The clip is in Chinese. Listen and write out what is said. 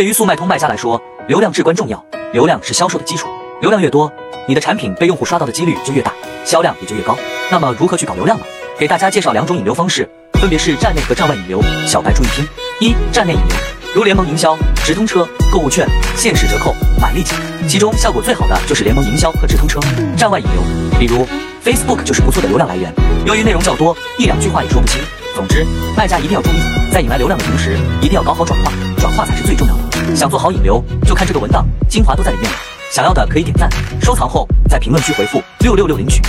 对于速卖通卖家来说，流量至关重要。流量是销售的基础，流量越多，你的产品被用户刷到的几率就越大，销量也就越高。那么如何去搞流量呢？给大家介绍两种引流方式，分别是站内和站外引流。小白注意听：一、站内引流，如联盟营销、直通车、购物券、限时折扣、满立减，其中效果最好的就是联盟营销和直通车。站外引流，比如 Facebook 就是不错的流量来源，由于内容较多，一两句话也说不清。总之，卖家一定要注意，在引来流量的同时，一定要搞好转化，转化才是最重要的。想做好引流，就看这个文档，精华都在里面了。想要的可以点赞、收藏后，在评论区回复六六六领取。